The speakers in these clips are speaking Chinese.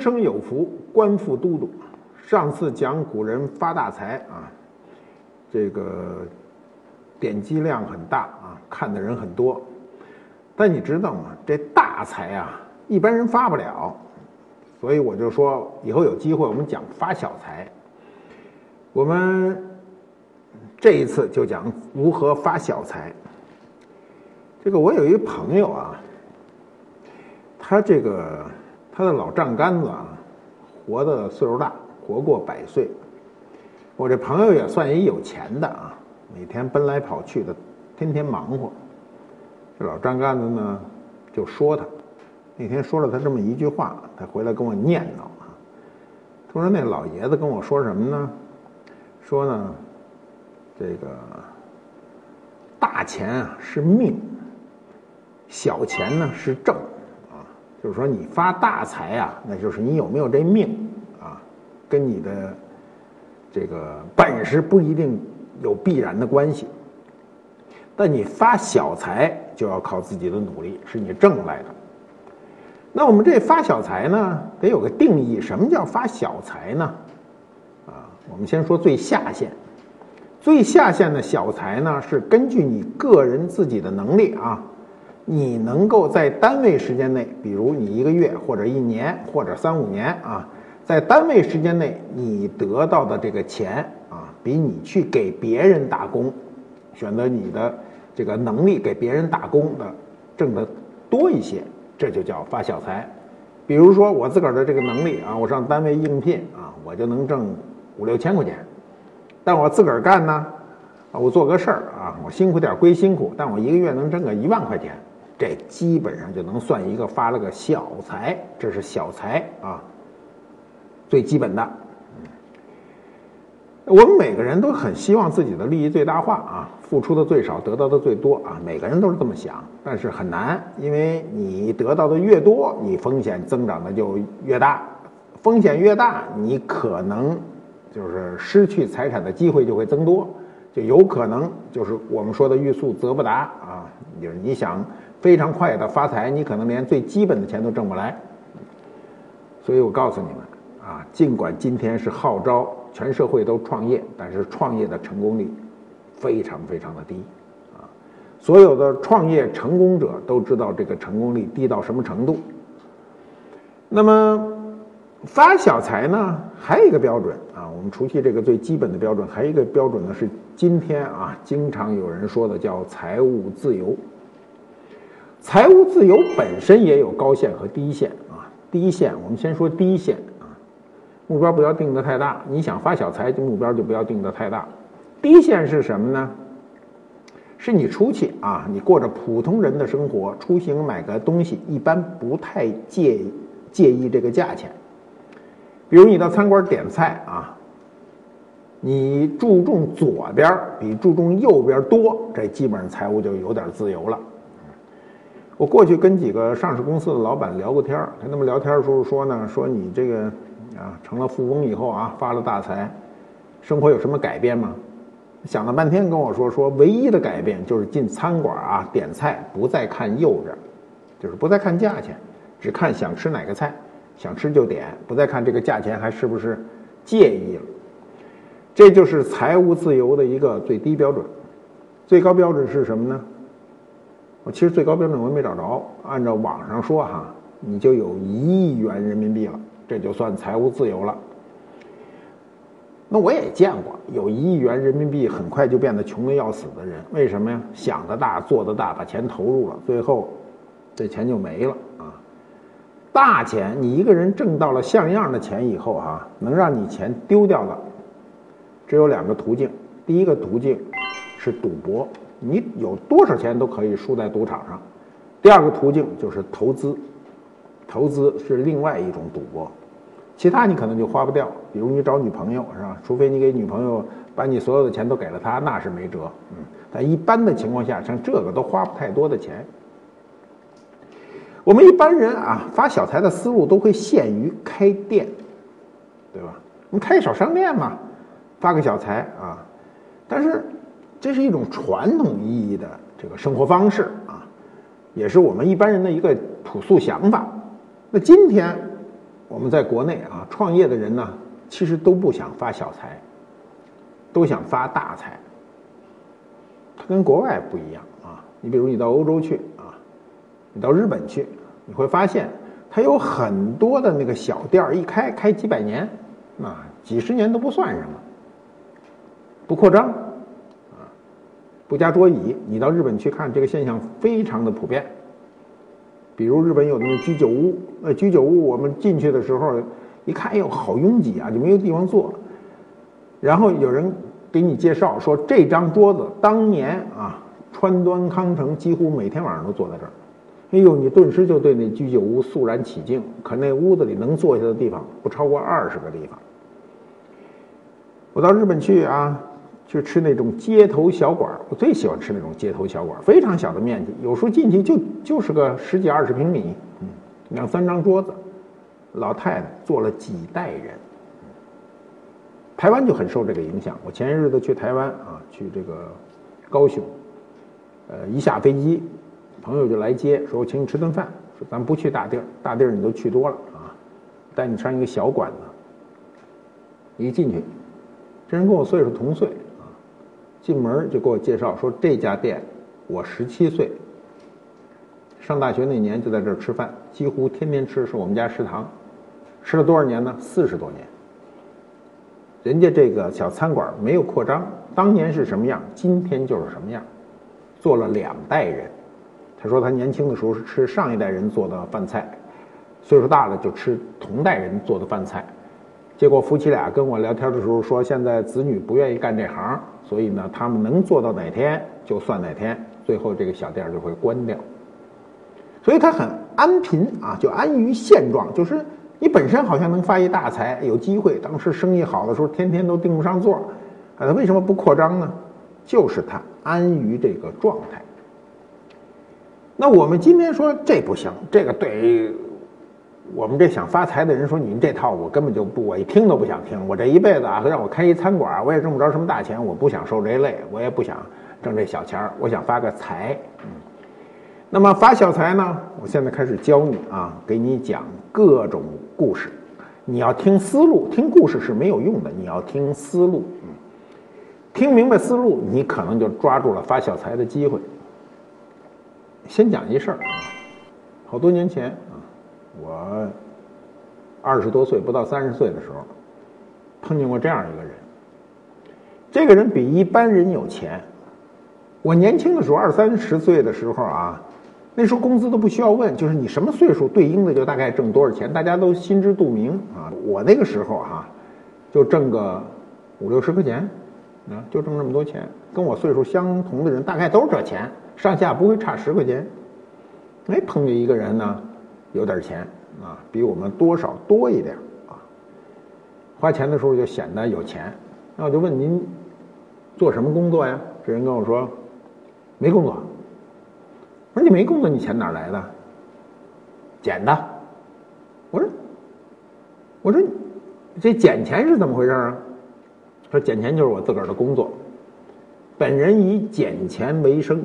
生有福，官复都督。上次讲古人发大财啊，这个点击量很大啊，看的人很多。但你知道吗？这大财啊，一般人发不了。所以我就说，以后有机会我们讲发小财。我们这一次就讲如何发小财。这个我有一个朋友啊，他这个。他的老丈杆子啊，活的岁数大，活过百岁。我这朋友也算一有钱的啊，每天奔来跑去的，天天忙活。这老丈杆子呢，就说他，那天说了他这么一句话，他回来跟我念叨啊。他说那老爷子跟我说什么呢？说呢，这个大钱啊是命，小钱呢是正。就是说，你发大财啊，那就是你有没有这命啊，跟你的这个本事不一定有必然的关系。但你发小财就要靠自己的努力，是你挣来的。那我们这发小财呢，得有个定义，什么叫发小财呢？啊，我们先说最下限，最下限的小财呢，是根据你个人自己的能力啊。你能够在单位时间内，比如你一个月或者一年或者三五年啊，在单位时间内你得到的这个钱啊，比你去给别人打工，选择你的这个能力给别人打工的挣的多一些，这就叫发小财。比如说我自个儿的这个能力啊，我上单位应聘啊，我就能挣五六千块钱，但我自个儿干呢，我做个事儿啊，我辛苦点归辛苦，但我一个月能挣个一万块钱。这基本上就能算一个发了个小财，这是小财啊，最基本的。我们每个人都很希望自己的利益最大化啊，付出的最少，得到的最多啊，每个人都是这么想，但是很难，因为你得到的越多，你风险增长的就越大，风险越大，你可能就是失去财产的机会就会增多，就有可能就是我们说的欲速则不达啊，就是你想。非常快的发财，你可能连最基本的钱都挣不来。所以我告诉你们啊，尽管今天是号召全社会都创业，但是创业的成功率非常非常的低啊。所有的创业成功者都知道这个成功率低到什么程度。那么发小财呢，还有一个标准啊，我们除去这个最基本的标准，还有一个标准呢是今天啊经常有人说的叫财务自由。财务自由本身也有高线和低线啊。低线，我们先说低线啊，目标不要定的太大。你想发小财，就目标就不要定的太大。低线是什么呢？是你出去啊，你过着普通人的生活，出行买个东西，一般不太介介意这个价钱。比如你到餐馆点菜啊，你注重左边比注重右边多，这基本上财务就有点自由了。我过去跟几个上市公司的老板聊过天儿，跟他们聊天的时候说呢，说你这个啊成了富翁以后啊发了大财，生活有什么改变吗？想了半天跟我说，说唯一的改变就是进餐馆啊点菜不再看右边，就是不再看价钱，只看想吃哪个菜，想吃就点，不再看这个价钱还是不是介意了。这就是财务自由的一个最低标准，最高标准是什么呢？我其实最高标准我也没找着，按照网上说哈，你就有一亿元人民币了，这就算财务自由了。那我也见过有一亿元人民币很快就变得穷的要死的人，为什么呀？想得大，做得大，把钱投入了，最后这钱就没了啊。大钱，你一个人挣到了像样的钱以后哈，能让你钱丢掉的只有两个途径，第一个途径是赌博。你有多少钱都可以输在赌场上。第二个途径就是投资，投资是另外一种赌博，其他你可能就花不掉。比如你找女朋友是吧？除非你给女朋友把你所有的钱都给了她，那是没辙。嗯，但一般的情况下，像这个都花不太多的钱。我们一般人啊，发小财的思路都会限于开店，对吧？我们开小商店嘛，发个小财啊。但是，这是一种传统意义的这个生活方式啊，也是我们一般人的一个朴素想法。那今天我们在国内啊，创业的人呢，其实都不想发小财，都想发大财。它跟国外不一样啊。你比如你到欧洲去啊。你到日本去，你会发现它有很多的那个小店儿，一开开几百年，啊，几十年都不算什么，不扩张，不加桌椅。你到日本去看，这个现象非常的普遍。比如日本有那种居酒屋，呃，居酒屋我们进去的时候一看，哎呦，好拥挤啊，就没有地方坐。然后有人给你介绍说，这张桌子当年啊，川端康成几乎每天晚上都坐在这儿。哎呦，你顿时就对那居酒屋肃然起敬。可那屋子里能坐下的地方不超过二十个地方。我到日本去啊，去吃那种街头小馆我最喜欢吃那种街头小馆非常小的面积，有时候进去就就是个十几二十平米，嗯，两三张桌子，老太太坐了几代人。台湾就很受这个影响。我前些日子去台湾啊，去这个高雄，呃，一下飞机。朋友就来接，说我请你吃顿饭，说咱不去大地儿，大地儿你都去多了啊，带你上一个小馆子。一进去，这人跟我岁数同岁，进门就给我介绍说这家店我十七岁，上大学那年就在这儿吃饭，几乎天天吃，是我们家食堂，吃了多少年呢？四十多年。人家这个小餐馆没有扩张，当年是什么样，今天就是什么样，做了两代人。他说他年轻的时候是吃上一代人做的饭菜，岁数大了就吃同代人做的饭菜，结果夫妻俩跟我聊天的时候说，现在子女不愿意干这行，所以呢，他们能做到哪天就算哪天，最后这个小店就会关掉。所以他很安贫啊，就安于现状，就是你本身好像能发一大财，有机会，当时生意好的时候天天都订不上座，啊，他为什么不扩张呢？就是他安于这个状态。那我们今天说这不行，这个对我们这想发财的人说，您这套我根本就不，我一听都不想听。我这一辈子啊，让我开一餐馆，我也挣不着什么大钱，我不想受这累，我也不想挣这小钱儿，我想发个财。嗯，那么发小财呢？我现在开始教你啊，给你讲各种故事。你要听思路，听故事是没有用的，你要听思路。嗯，听明白思路，你可能就抓住了发小财的机会。先讲一事儿啊，好多年前，我二十多岁，不到三十岁的时候，碰见过这样一个人。这个人比一般人有钱。我年轻的时候，二三十岁的时候啊，那时候工资都不需要问，就是你什么岁数，对应的就大概挣多少钱，大家都心知肚明啊。我那个时候哈，就挣个五六十块钱，啊，就挣这么多钱。跟我岁数相同的人，大概都是这钱。上下不会差十块钱，哎，碰见一个人呢，有点钱啊，比我们多少多一点啊，花钱的时候就显得有钱。那我就问您做什么工作呀？这人跟我说没工作。我说你没工作，你钱哪来的？捡的。我说我说这捡钱是怎么回事啊？说捡钱就是我自个儿的工作，本人以捡钱为生。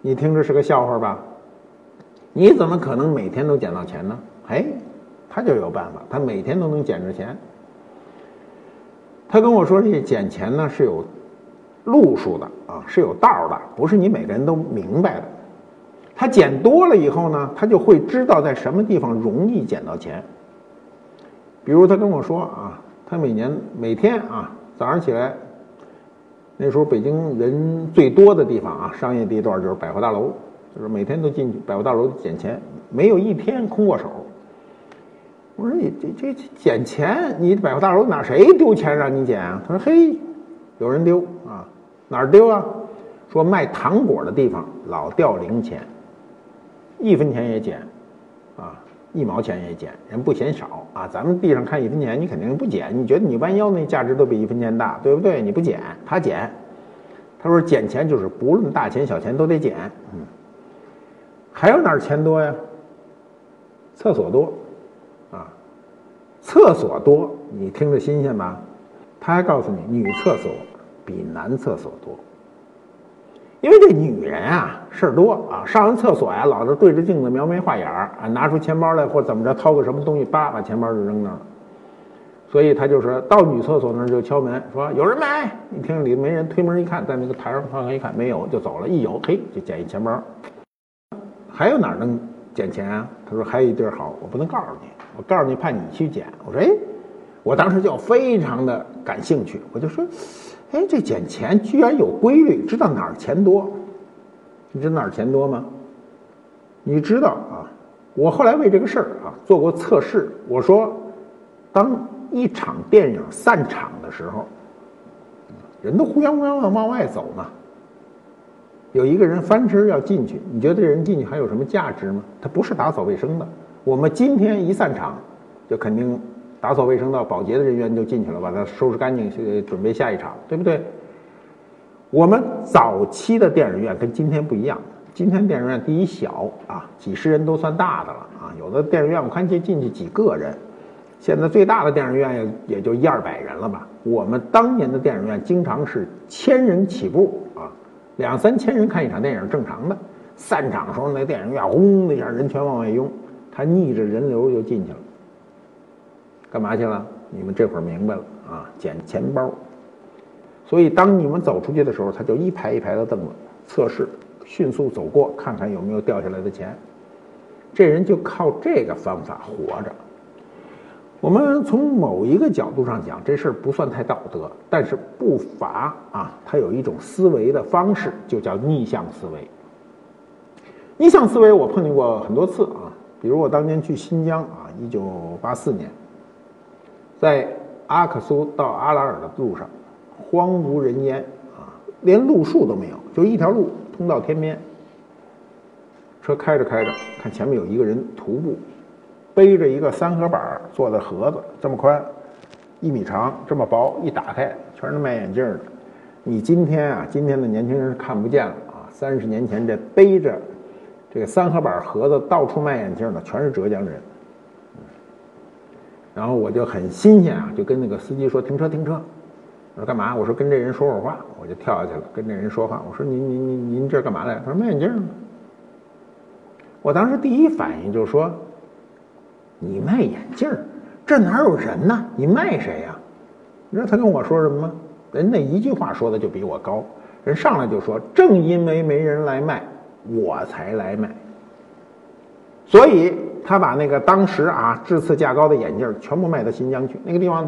你听着是个笑话吧？你怎么可能每天都捡到钱呢？哎，他就有办法，他每天都能捡着钱。他跟我说，这捡钱呢是有路数的啊，是有道的，不是你每个人都明白的。他捡多了以后呢，他就会知道在什么地方容易捡到钱。比如他跟我说啊，他每年每天啊早上起来。那时候北京人最多的地方啊，商业地段就是百货大楼，就是每天都进去百货大楼捡钱，没有一天空过手。我说你这这捡钱，你百货大楼哪谁丢钱让你捡啊？他说嘿，有人丢啊，哪儿丢啊？说卖糖果的地方老掉零钱，一分钱也捡，啊，一毛钱也捡，人不嫌少啊。咱们地上看一分钱，你肯定不捡，你觉得你弯腰那价值都比一分钱大，对不对？你不捡，他捡。他说捡钱就是不论大钱小钱都得捡。嗯，还有哪儿钱多呀？厕所多，啊，厕所多，你听着新鲜吧？他还告诉你，女厕所比男厕所多。因为这女人啊，事儿多啊，上完厕所呀，老是对着镜子描眉画眼儿啊，拿出钱包来或怎么着，掏个什么东西，叭，把钱包就扔那儿了。所以他就是到女厕所那儿就敲门，说有人没？一听里没人，推门一看，在那个台上放一看没有，就走了。一有，嘿，就捡一钱包。还有哪儿能捡钱啊？他说还有一地儿好，我不能告诉你，我告诉你怕你去捡。我说哎，我当时就非常的感兴趣，我就说。哎，这捡钱居然有规律，知道哪儿钱多？你知道哪儿钱多吗？你知道啊？我后来为这个事儿啊做过测试。我说，当一场电影散场的时候，人都呼泱呼泱的往外走嘛。有一个人翻身要进去，你觉得这人进去还有什么价值吗？他不是打扫卫生的。我们今天一散场，就肯定。打扫卫生到保洁的人员就进去了，把它收拾干净，去准备下一场，对不对？我们早期的电影院跟今天不一样，今天电影院第一小啊，几十人都算大的了啊，有的电影院我看见进去几个人，现在最大的电影院也也就一二百人了吧。我们当年的电影院经常是千人起步啊，两三千人看一场电影正常的，散场时候那电影院轰的一下人全往外涌，他逆着人流就进去了。干嘛去了？你们这会儿明白了啊？捡钱包。所以当你们走出去的时候，他就一排一排的凳子测试，迅速走过，看看有没有掉下来的钱。这人就靠这个方法活着。我们从某一个角度上讲，这事儿不算太道德，但是不乏啊，它有一种思维的方式，就叫逆向思维。逆向思维我碰见过很多次啊，比如我当年去新疆啊，一九八四年。在阿克苏到阿拉尔的路上，荒无人烟啊，连路树都没有，就一条路通到天边。车开着开着，看前面有一个人徒步，背着一个三合板做的盒子，这么宽，一米长，这么薄，一打开全是卖眼镜的。你今天啊，今天的年轻人是看不见了啊。三十年前这背着这个三合板盒子到处卖眼镜的，全是浙江人。然后我就很新鲜啊，就跟那个司机说停车停车。我说干嘛？我说跟这人说会话。我就跳下去了，跟这人说话。我说您您您您这干嘛来？他说卖眼镜的。我当时第一反应就是说，你卖眼镜儿这哪有人呢？你卖谁呀？你知道他跟我说什么吗？人那一句话说的就比我高。人上来就说，正因为没人来卖，我才来卖。所以。他把那个当时啊质次价高的眼镜全部卖到新疆去，那个地方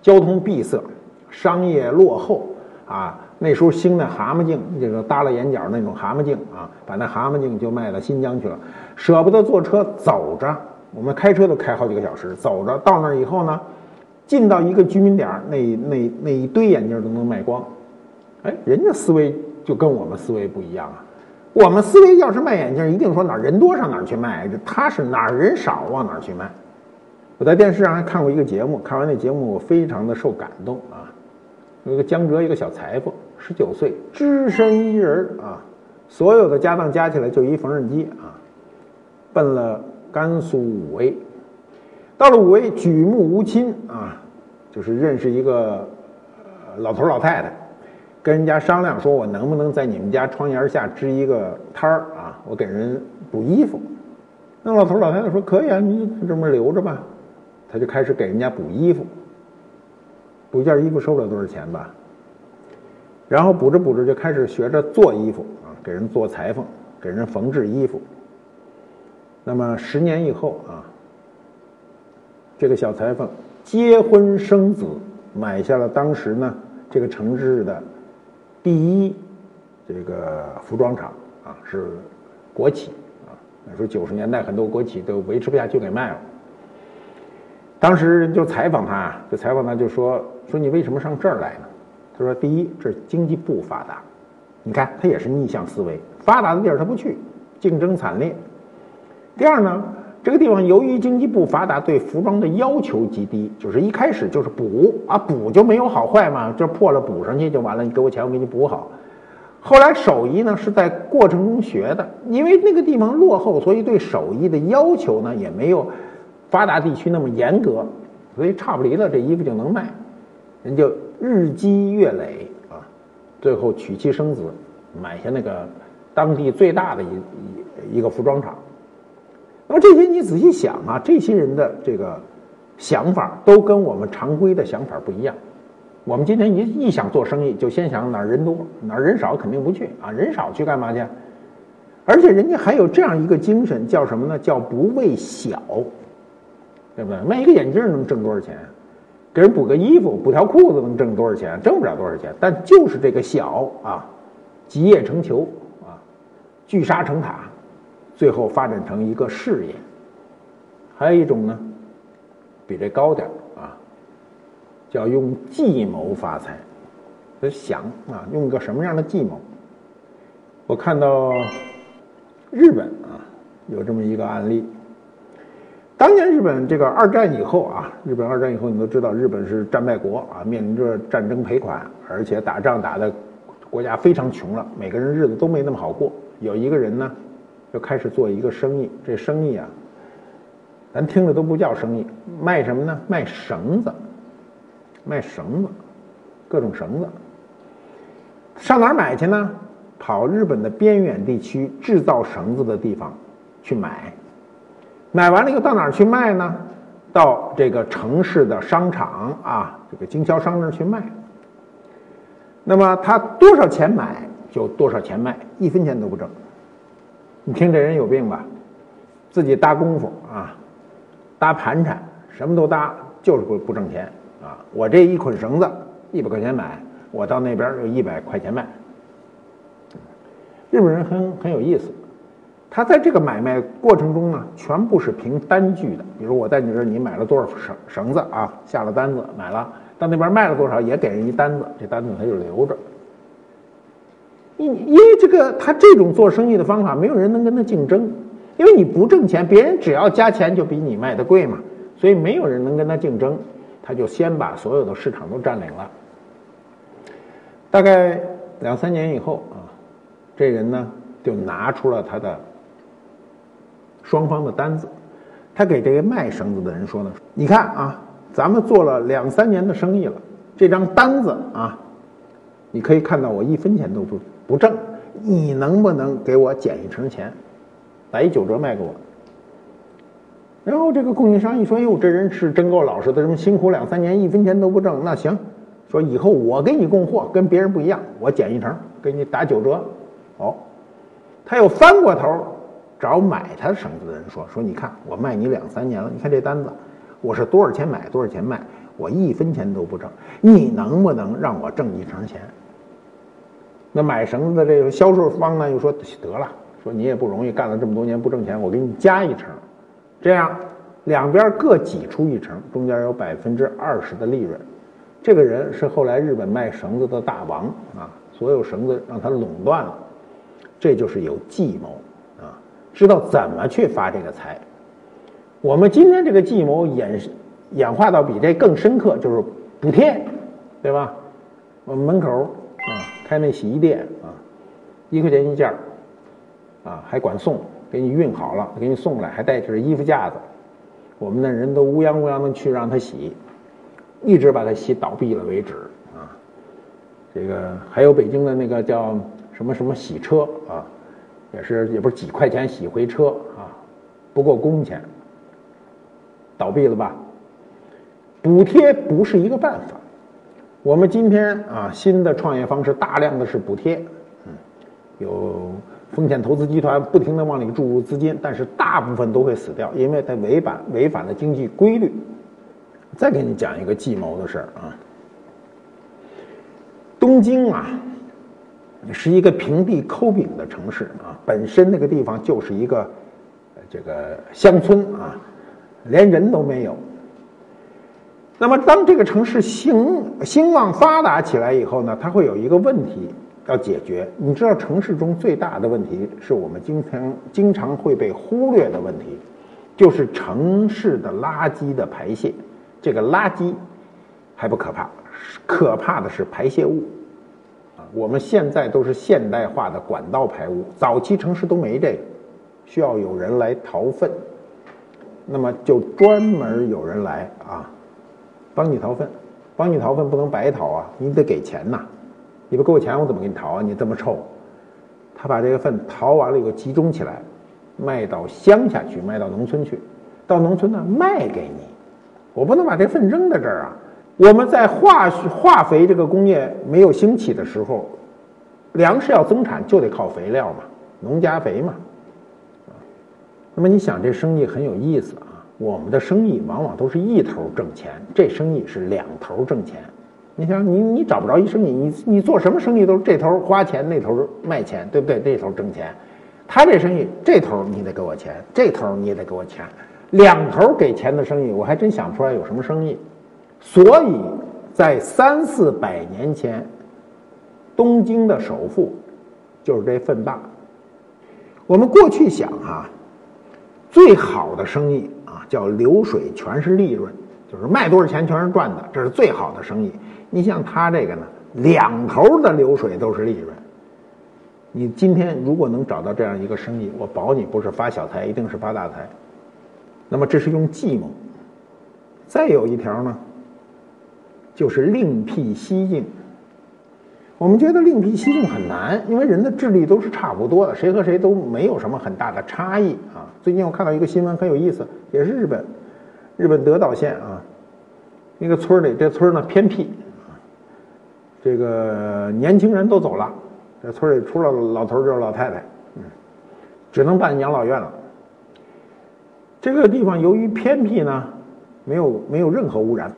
交通闭塞，商业落后啊。那时候兴的蛤蟆镜，这个耷拉眼角那种蛤蟆镜啊，把那蛤蟆镜就卖到新疆去了，舍不得坐车走着，我们开车都开好几个小时，走着到那儿以后呢，进到一个居民点那那那一堆眼镜都能卖光，哎，人家思维就跟我们思维不一样啊。我们思维要是卖眼镜，一定说哪儿人多上哪儿去卖，他是哪儿人少往哪儿去卖。我在电视上还看过一个节目，看完那节目我非常的受感动啊。有一个江浙一个小裁缝，十九岁，只身一人啊，所有的家当加起来就一缝纫机啊，奔了甘肃武威。到了武威，举目无亲啊，就是认识一个老头老太太。跟人家商量说，我能不能在你们家窗檐下支一个摊儿啊？我给人补衣服。那老头老太太说可以啊，你这么留着吧。他就开始给人家补衣服，补一件衣服收不了多少钱吧。然后补着补着就开始学着做衣服啊，给人做裁缝，给人缝制衣服。那么十年以后啊，这个小裁缝结婚生子，买下了当时呢这个城市的。第一，这个服装厂啊是国企啊，那时候九十年代很多国企都维持不下去给卖了。当时人就采访他，就采访他就说说你为什么上这儿来呢？他说第一，这经济不发达，你看他也是逆向思维，发达的地儿他不去，竞争惨烈。第二呢，这个地方由于经济不发达，对服装的要求极低，就是一开始就是补啊，补就没有好坏嘛，这破了补上去就完了，你给我钱我给你补好。后来手艺呢是在过程中学的，因为那个地方落后，所以对手艺的要求呢也没有发达地区那么严格，所以差不离了，这衣服就能卖，人就日积月累啊，最后娶妻生子，买下那个当地最大的一一一个服装厂。那么这些你仔细想啊，这些人的这个想法都跟我们常规的想法不一样。我们今天一一想做生意，就先想哪儿人多，哪儿人少肯定不去啊，人少去干嘛去？而且人家还有这样一个精神，叫什么呢？叫不畏小，对不对？卖一个眼镜能挣多少钱？给人补个衣服、补条裤子能挣多少钱？挣不了多少钱。但就是这个小啊，集腋成裘啊，聚沙成塔，最后发展成一个事业。还有一种呢，比这高点啊。叫用计谋发财，就想啊，用个什么样的计谋？我看到日本啊，有这么一个案例。当年日本这个二战以后啊，日本二战以后，你都知道，日本是战败国啊，面临着战争赔款，而且打仗打的国家非常穷了，每个人日子都没那么好过。有一个人呢，就开始做一个生意，这生意啊，咱听着都不叫生意，卖什么呢？卖绳子。卖绳子，各种绳子，上哪儿买去呢？跑日本的边远地区制造绳子的地方去买，买完了以后到哪儿去卖呢？到这个城市的商场啊，这个经销商那儿去卖。那么他多少钱买就多少钱卖，一分钱都不挣。你听这人有病吧？自己搭功夫啊，搭盘缠，什么都搭，就是不不挣钱。啊，我这一捆绳子一百块钱买，我到那边就一百块钱卖。日本人很很有意思，他在这个买卖过程中呢，全部是凭单据的。比如我在你这儿，你买了多少绳绳子啊？下了单子买了，到那边卖了多少也给人一单子，这单子他就留着。因因为这个他这种做生意的方法，没有人能跟他竞争，因为你不挣钱，别人只要加钱就比你卖的贵嘛，所以没有人能跟他竞争。他就先把所有的市场都占领了。大概两三年以后啊，这人呢就拿出了他的双方的单子，他给这个卖绳子的人说呢：“你看啊，咱们做了两三年的生意了，这张单子啊，你可以看到我一分钱都不不挣，你能不能给我减一成钱，打一九折卖给我？”然后这个供应商一说：“哟，这人是真够老实的，这么辛苦两三年，一分钱都不挣。那行，说以后我给你供货，跟别人不一样，我减一成，给你打九折。”哦，他又翻过头找买他绳子的人说：“说你看，我卖你两三年了，你看这单子，我是多少钱买，多少钱卖，我一分钱都不挣，你能不能让我挣一成钱？”那买绳子的这个销售方呢，又说：“得了，说你也不容易，干了这么多年不挣钱，我给你加一成。”这样，两边各挤出一成，中间有百分之二十的利润。这个人是后来日本卖绳子的大王啊，所有绳子让他垄断了。这就是有计谋啊，知道怎么去发这个财。我们今天这个计谋演演化到比这更深刻，就是补贴，对吧？我们门口开那洗衣店啊，一块钱一件啊还管送。给你运好了，给你送来，还带着衣服架子。我们的人都乌泱乌泱的去让他洗，一直把他洗倒闭了为止啊。这个还有北京的那个叫什么什么洗车啊，也是也不是几块钱洗回车啊，不够工钱，倒闭了吧？补贴不是一个办法。我们今天啊，新的创业方式大量的是补贴，嗯，有。风险投资集团不停的往里注入资金，但是大部分都会死掉，因为它违反违反了经济规律。再给你讲一个计谋的事儿啊，东京啊，是一个平地抠饼的城市啊，本身那个地方就是一个这个乡村啊，连人都没有。那么当这个城市兴兴旺发达起来以后呢，它会有一个问题。要解决，你知道城市中最大的问题是我们经常经常会被忽略的问题，就是城市的垃圾的排泄。这个垃圾还不可怕，可怕的是排泄物。啊，我们现在都是现代化的管道排污，早期城市都没这个，需要有人来淘粪，那么就专门有人来啊，帮你淘粪，帮你淘粪不能白淘啊，你得给钱呐，你不给我钱，我怎么给你淘啊？你这么臭。他把这个粪淘完了以后集中起来，卖到乡下去，卖到农村去，到农村呢卖给你。我不能把这粪扔在这儿啊！我们在化化肥这个工业没有兴起的时候，粮食要增产就得靠肥料嘛，农家肥嘛。那么你想这生意很有意思啊！我们的生意往往都是一头挣钱，这生意是两头挣钱。你想，你你找不着一生意，你你做什么生意都是这头花钱，那头卖钱，对不对？这头挣钱，他这生意这头你得给我钱，这头你也得给我钱，两头给钱的生意，我还真想不出来有什么生意。所以在三四百年前，东京的首富就是这粪霸。我们过去想啊，最好的生意叫流水全是利润，就是卖多少钱全是赚的，这是最好的生意。你像他这个呢，两头的流水都是利润。你今天如果能找到这样一个生意，我保你不是发小财，一定是发大财。那么这是用计谋。再有一条呢，就是另辟蹊径。我们觉得另辟蹊径很难，因为人的智力都是差不多的，谁和谁都没有什么很大的差异啊。最近我看到一个新闻很有意思，也是日本，日本德岛县啊，一个村里，这村呢偏僻。这个年轻人都走了，这村里除了老头就是老太太，嗯，只能办养老院了。这个地方由于偏僻呢，没有没有任何污染，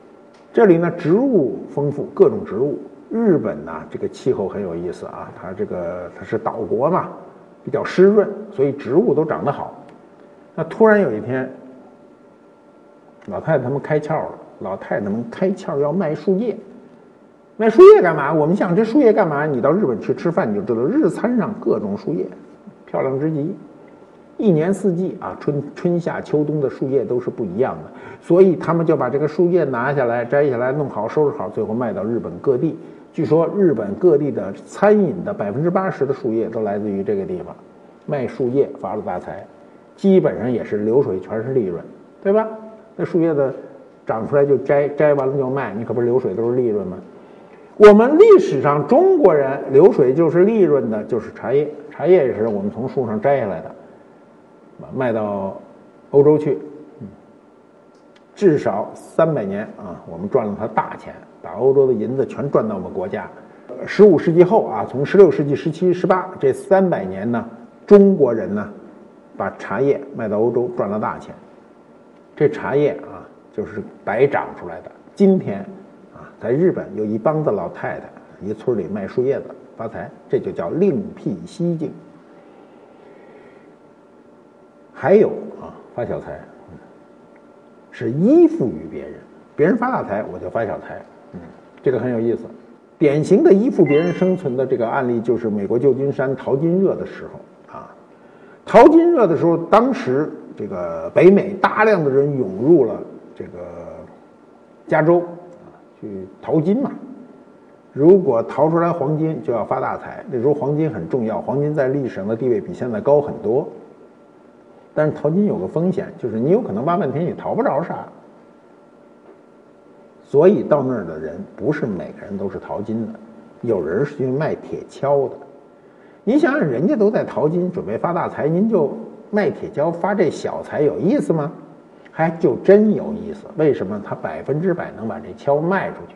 这里呢植物丰富，各种植物。日本呢这个气候很有意思啊，它这个它是岛国嘛，比较湿润，所以植物都长得好。那突然有一天，老太太他们开窍了，老太太们开窍要卖树叶。卖树叶干嘛？我们想这树叶干嘛？你到日本去吃饭，你就知道日餐上各种树叶，漂亮之极。一年四季啊，春春夏秋冬的树叶都是不一样的，所以他们就把这个树叶拿下来、摘下来、弄好、收拾好，最后卖到日本各地。据说日本各地的餐饮的百分之八十的树叶都来自于这个地方，卖树叶发了大财，基本上也是流水全是利润，对吧？那树叶子长出来就摘，摘完了就卖，你可不是流水都是利润吗？我们历史上中国人流水就是利润的，就是茶叶。茶叶也是我们从树上摘下来的，卖到欧洲去，至少三百年啊，我们赚了它大钱，把欧洲的银子全赚到我们国家。十五世纪后啊，从十六世纪、十七、十八这三百年呢，中国人呢，把茶叶卖到欧洲赚了大钱。这茶叶啊，就是白长出来的。今天啊。在日本有一帮子老太太，一村里卖树叶子发财，这就叫另辟蹊径。还有啊，发小财，是依附于别人，别人发大财我就发小财，嗯，这个很有意思。典型的依附别人生存的这个案例，就是美国旧金山淘金热的时候啊，淘金热的时候，当时这个北美大量的人涌入了这个加州啊。去淘金嘛，如果淘出来黄金，就要发大财。那时候黄金很重要，黄金在历史上的地位比现在高很多。但是淘金有个风险，就是你有可能挖半天也淘不着啥。所以到那儿的人不是每个人都是淘金的，有人是去卖铁锹的。你想想，人家都在淘金，准备发大财，您就卖铁锹发这小财，有意思吗？还就真有意思，为什么他百分之百能把这锹卖出去？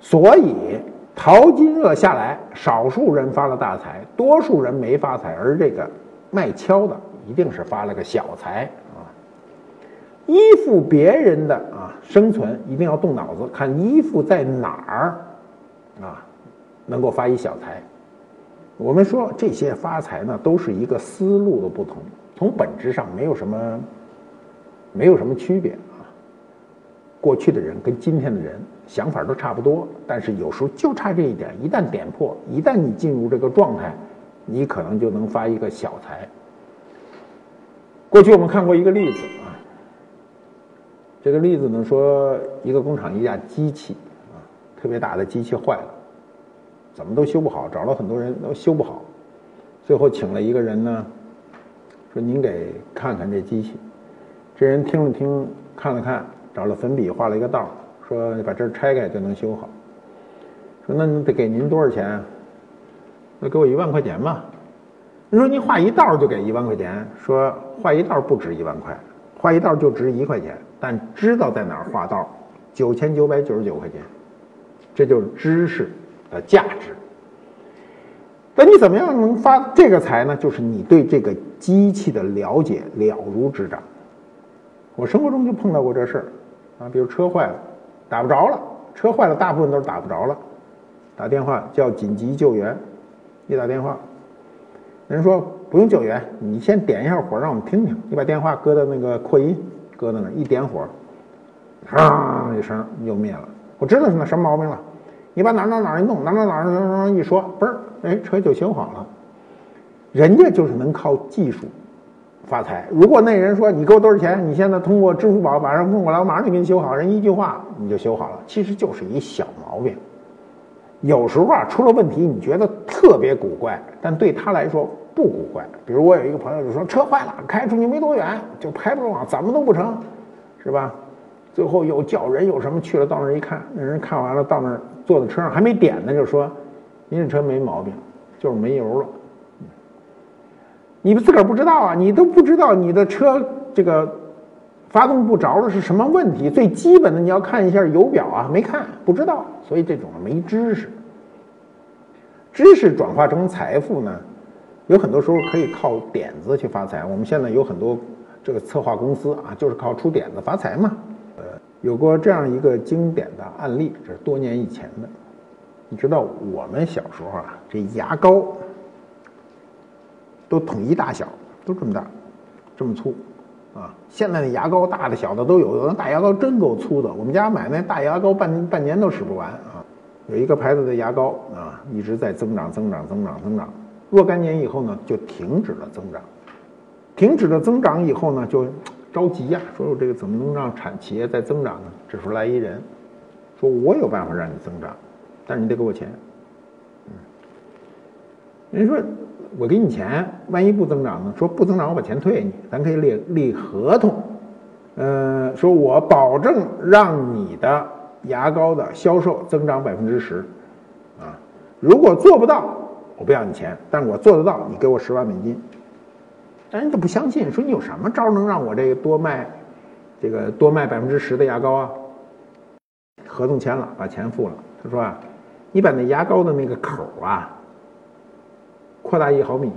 所以淘金热下来，少数人发了大财，多数人没发财，而这个卖锹的一定是发了个小财啊！依附别人的啊，生存一定要动脑子，看依附在哪儿啊，能够发一小财。我们说这些发财呢，都是一个思路的不同，从本质上没有什么。没有什么区别啊，过去的人跟今天的人想法都差不多，但是有时候就差这一点，一旦点破，一旦你进入这个状态，你可能就能发一个小财。过去我们看过一个例子，这个例子呢说一个工厂一架机器啊，特别大的机器坏了，怎么都修不好，找了很多人都修不好，最后请了一个人呢，说您给看看这机器。这人听了听，看了看，找了粉笔画了一个道，说把这儿拆开就能修好。说那得给您多少钱？那给我一万块钱吧。你说您画一道就给一万块钱？说画一道不值一万块，画一道就值一块钱。但知道在哪儿画道，九千九百九十九块钱，这就是知识的价值。那你怎么样能发这个财呢？就是你对这个机器的了解了如指掌。我生活中就碰到过这事儿，啊，比如车坏了，打不着了，车坏了，大部分都是打不着了，打电话叫紧急救援，一打电话，人说不用救援，你先点一下火，让我们听听。你把电话搁到那个扩音，搁在那儿，一点火，嘡一声又灭了。我知道是那什么毛病了，你把哪哪哪一弄，哪哪哪哪哪一说，嘣，哎，车就修好了。人家就是能靠技术。发财！如果那人说你给我多少钱，你现在通过支付宝马上送过来，我马上就给你修好。人一句话你就修好了，其实就是一小毛病。有时候啊出了问题，你觉得特别古怪，但对他来说不古怪。比如我有一个朋友就说车坏了，开出去没多远就开不动了，怎么都不成，是吧？最后又叫人又什么去了，到那儿一看，那人看完了，到那儿坐在车上还没点呢，就说您这车没毛病，就是没油了。你们自个儿不知道啊，你都不知道你的车这个发动不着了是什么问题？最基本的你要看一下油表啊，没看不知道，所以这种没知识。知识转化成财富呢，有很多时候可以靠点子去发财。我们现在有很多这个策划公司啊，就是靠出点子发财嘛。呃，有过这样一个经典的案例，这是多年以前的。你知道我们小时候啊，这牙膏。都统一大小，都这么大，这么粗，啊！现在的牙膏大的小的都有，有的大牙膏真够粗的。我们家买那大牙膏半半年都使不完啊！有一个牌子的牙膏啊，一直在增长、增长、增长、增长。若干年以后呢，就停止了增长。停止了增长以后呢，就着急呀，说我这个怎么能让产企业再增长呢？这时候来一人，说我有办法让你增长，但是你得给我钱。嗯，人说。我给你钱，万一不增长呢？说不增长，我把钱退你。咱可以立立合同，呃，说我保证让你的牙膏的销售增长百分之十，啊，如果做不到，我不要你钱，但是我做得到，你给我十万美金。但人家不相信，说你有什么招能让我这个多卖，这个多卖百分之十的牙膏啊？合同签了，把钱付了。他说啊，你把那牙膏的那个口啊。扩大一毫米，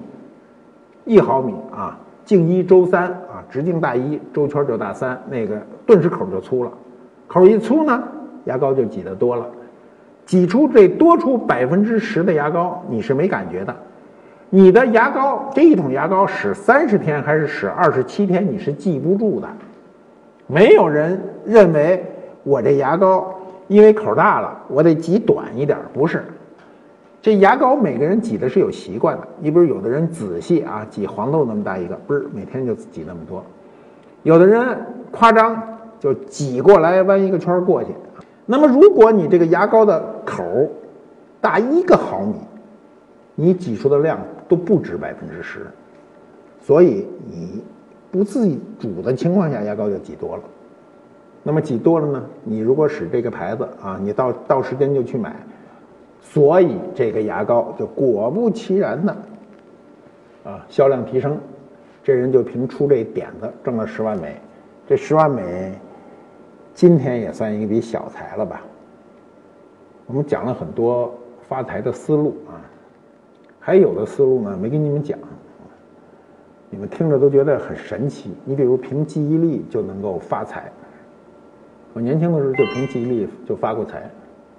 一毫米啊，径一周三啊，直径大一，周圈就大三，那个顿时口就粗了，口一粗呢，牙膏就挤得多了，挤出这多出百分之十的牙膏，你是没感觉的。你的牙膏这一桶牙膏使三十天还是使二十七天，你是记不住的。没有人认为我这牙膏因为口大了，我得挤短一点，不是。这牙膏每个人挤的是有习惯的，你比如有的人仔细啊，挤黄豆那么大一个，不是每天就挤那么多；有的人夸张，就挤过来弯一个圈过去。那么如果你这个牙膏的口大一个毫米，你挤出的量都不止百分之十，所以你不自主的情况下，牙膏就挤多了。那么挤多了呢？你如果使这个牌子啊，你到到时间就去买。所以这个牙膏就果不其然的，啊，销量提升，这人就凭出这点子挣了十万美，这十万美，今天也算一笔小财了吧？我们讲了很多发财的思路啊，还有的思路呢没跟你们讲，你们听着都觉得很神奇。你比如凭记忆力就能够发财，我年轻的时候就凭记忆力就发过财，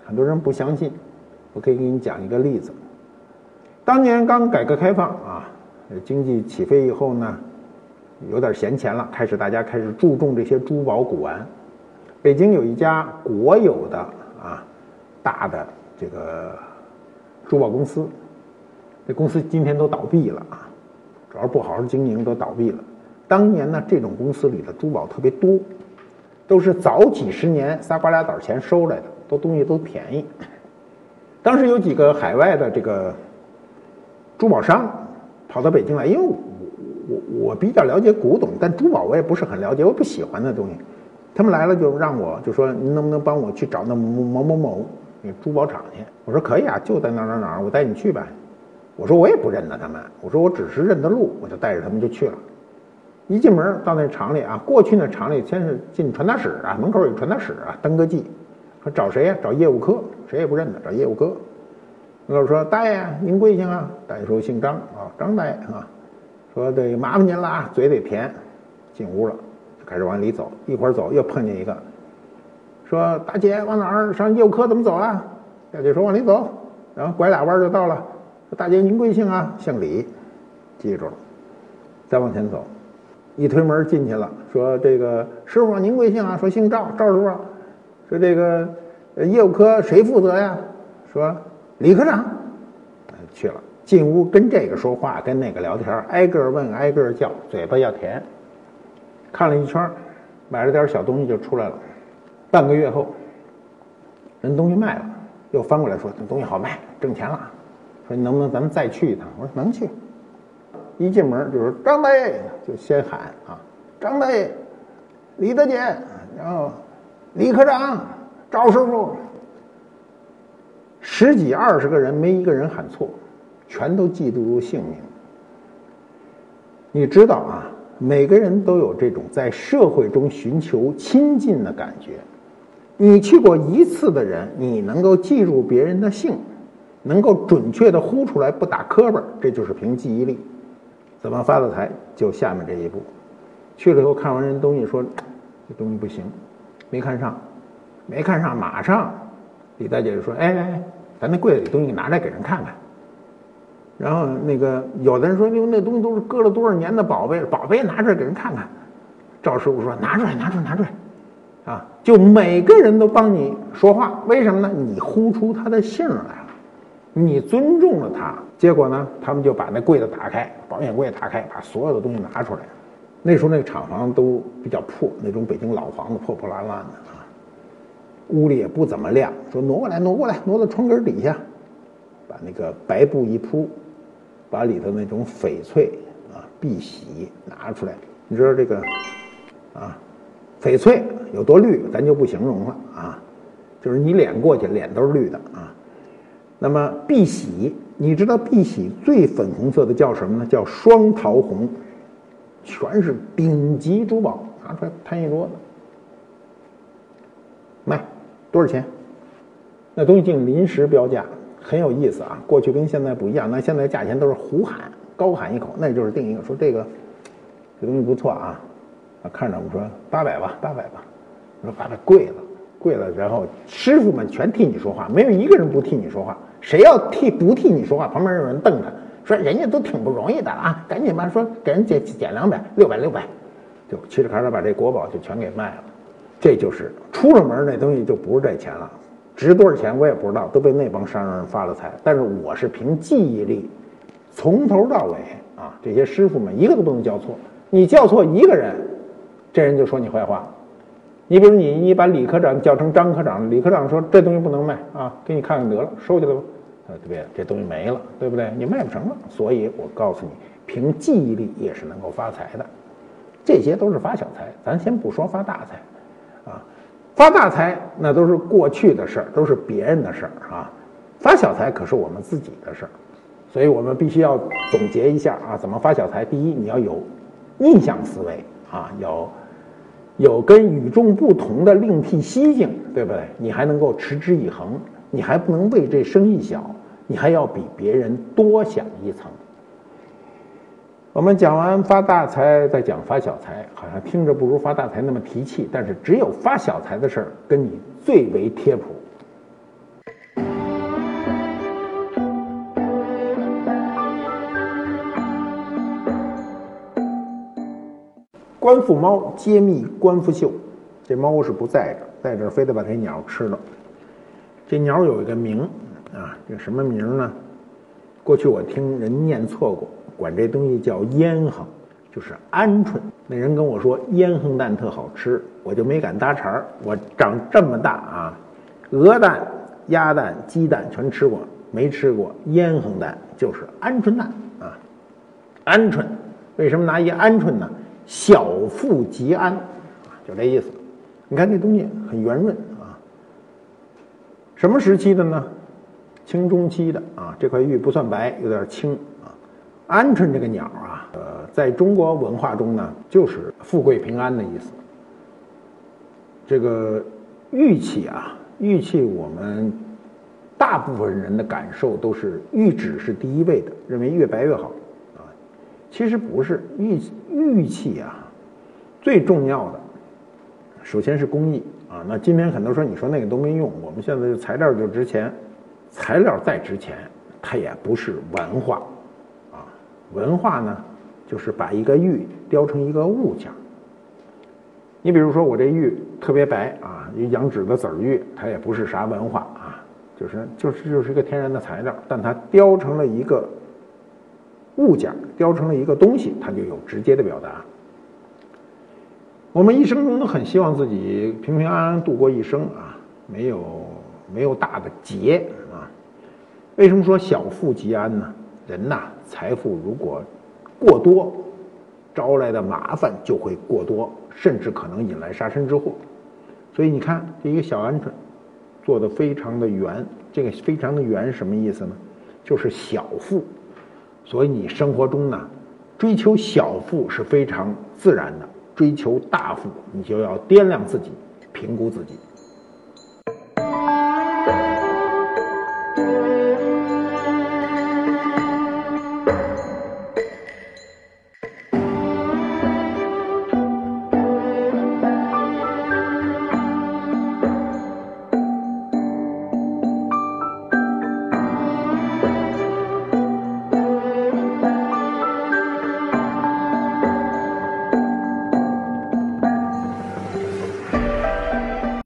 很多人不相信。我可以给你讲一个例子。当年刚改革开放啊，经济起飞以后呢，有点闲钱了，开始大家开始注重这些珠宝古玩。北京有一家国有的啊大的这个珠宝公司，这公司今天都倒闭了啊，主要不好好经营都倒闭了。当年呢，这种公司里的珠宝特别多，都是早几十年仨瓜俩枣钱收来的，都东西都便宜。当时有几个海外的这个珠宝商跑到北京来，因为我我我比较了解古董，但珠宝我也不是很了解，我不喜欢那东西。他们来了就让我就说您能不能帮我去找那某某某那珠宝厂去？我说可以啊，就在哪哪哪，我带你去呗。我说我也不认得他们，我说我只是认得路，我就带着他们就去了。一进门到那厂里啊，过去那厂里先是进传达室啊，门口有传达室啊，登个记，说找谁呀？找业务科，谁也不认得，找业务科。那我说大爷您贵姓啊？大爷说姓张啊，张大爷啊。说得麻烦您了啊，嘴得甜。进屋了，开始往里走，一会儿走又碰见一个，说大姐往哪儿？上业务科怎么走啊？大姐说往里走，然后拐俩弯就到了。说大姐您贵姓啊？姓李，记住了。再往前走。一推门进去了，说：“这个师傅您贵姓啊？”说：“姓赵，赵师傅。”说：“这个业务科谁负责呀？”说：“李科长。”去了，进屋跟这个说话，跟那个聊天，挨个问，挨个叫，嘴巴要甜。看了一圈，买了点小东西就出来了。半个月后，人东西卖了，又翻过来说：“这东西好卖，挣钱了。”说：“你能不能咱们再去一趟？”我说：“能去。”一进门就是张大爷，就先喊啊，张大爷，李大姐，然后李科长，赵师傅，十几二十个人没一个人喊错，全都记住住姓名。你知道啊，每个人都有这种在社会中寻求亲近的感觉。你去过一次的人，你能够记住别人的姓，能够准确的呼出来，不打磕巴，这就是凭记忆力。怎么发的财？就下面这一步。去了以后看完人东西，说这东西不行，没看上，没看上。马上李大姐就说：“哎哎，咱那柜子里东西拿来给人看看。”然后那个有的人说：“因为，那东西都是搁了多少年的宝贝，宝贝拿出来给人看看。”赵师傅说：“拿出来，拿出来，拿出来！”啊，就每个人都帮你说话，为什么呢？你呼出他的姓来了，你尊重了他。结果呢，他们就把那柜子打开，保险柜打开，把所有的东西拿出来。那时候那个厂房都比较破，那种北京老房子破破烂烂的啊，屋里也不怎么亮。说挪过来，挪过来，挪到窗根底下，把那个白布一铺，把里头那种翡翠啊、碧玺拿出来。你知道这个啊，翡翠有多绿，咱就不形容了啊，就是你脸过去，脸都是绿的啊。那么碧玺。你知道碧玺最粉红色的叫什么呢？叫双桃红，全是顶级珠宝，拿出来摊一桌子，卖多少钱？那东西进临时标价，很有意思啊。过去跟现在不一样，那现在价钱都是胡喊，高喊一口，那就是定一个，说这个这东西不错啊，啊，看着我们说八百吧，八百吧，我说八百贵了，贵了，然后师傅们全替你说话，没有一个人不替你说话。谁要替不替你说话？旁边有人瞪他，说人家都挺不容易的啊，赶紧吧，说给人减减两百，六百六百，就嘁哩喀喳把这国宝就全给卖了。这就是出了门那东西就不是这钱了，值多少钱我也不知道，都被那帮商人发了财。但是我是凭记忆力，从头到尾啊，这些师傅们一个都不能叫错，你叫错一个人，这人就说你坏话。你比如你你把李科长叫成张科长，李科长说这东西不能卖啊，给你看看得了，收起来吧。啊，对不对？这东西没了，对不对？你卖不成了。所以我告诉你，凭记忆力也是能够发财的。这些都是发小财，咱先不说发大财，发大财那都是过去的事儿，都是别人的事儿啊。发小财可是我们自己的事儿，所以我们必须要总结一下啊，怎么发小财？第一，你要有逆向思维啊，有有跟与众不同的另辟蹊径，对不对？你还能够持之以恒。你还不能为这生意小，你还要比别人多想一层。我们讲完发大财，再讲发小财，好像听着不如发大财那么提气，但是只有发小财的事儿跟你最为贴谱。官复猫揭秘官复秀，这猫是不在这，在这儿非得把这鸟吃了。这鸟有一个名啊，这什么名呢？过去我听人念错过，管这东西叫咽喉。就是鹌鹑。那人跟我说腌横蛋特好吃，我就没敢搭茬儿。我长这么大啊，鹅蛋、鸭蛋、鸡蛋全吃过，没吃过腌横蛋，就是鹌鹑蛋啊。鹌鹑为什么拿一鹌鹑呢？小腹即安，就这意思。你看这东西很圆润啊。什么时期的呢？清中期的啊。这块玉不算白，有点青。鹌鹑这个鸟啊，呃，在中国文化中呢，就是富贵平安的意思。这个玉器啊，玉器我们大部分人的感受都是玉质是第一位的，认为越白越好啊。其实不是，玉玉器啊，最重要的首先是工艺啊。那今天很多说你说那个都没用，我们现在材料就值钱，材料再值钱，它也不是文化。文化呢，就是把一个玉雕成一个物件。你比如说我这玉特别白啊，一羊脂的籽儿玉，它也不是啥文化啊，就是就是就是一个天然的材料，但它雕成了一个物件，雕成了一个东西，它就有直接的表达。我们一生中都很希望自己平平安安度过一生啊，没有没有大的劫啊。为什么说小富即安呢？人呐，财富如果过多，招来的麻烦就会过多。甚至可能引来杀身之祸，所以你看这一个小鹌鹑，做的非常的圆。这个非常的圆什么意思呢？就是小富。所以你生活中呢，追求小富是非常自然的。追求大富，你就要掂量自己，评估自己。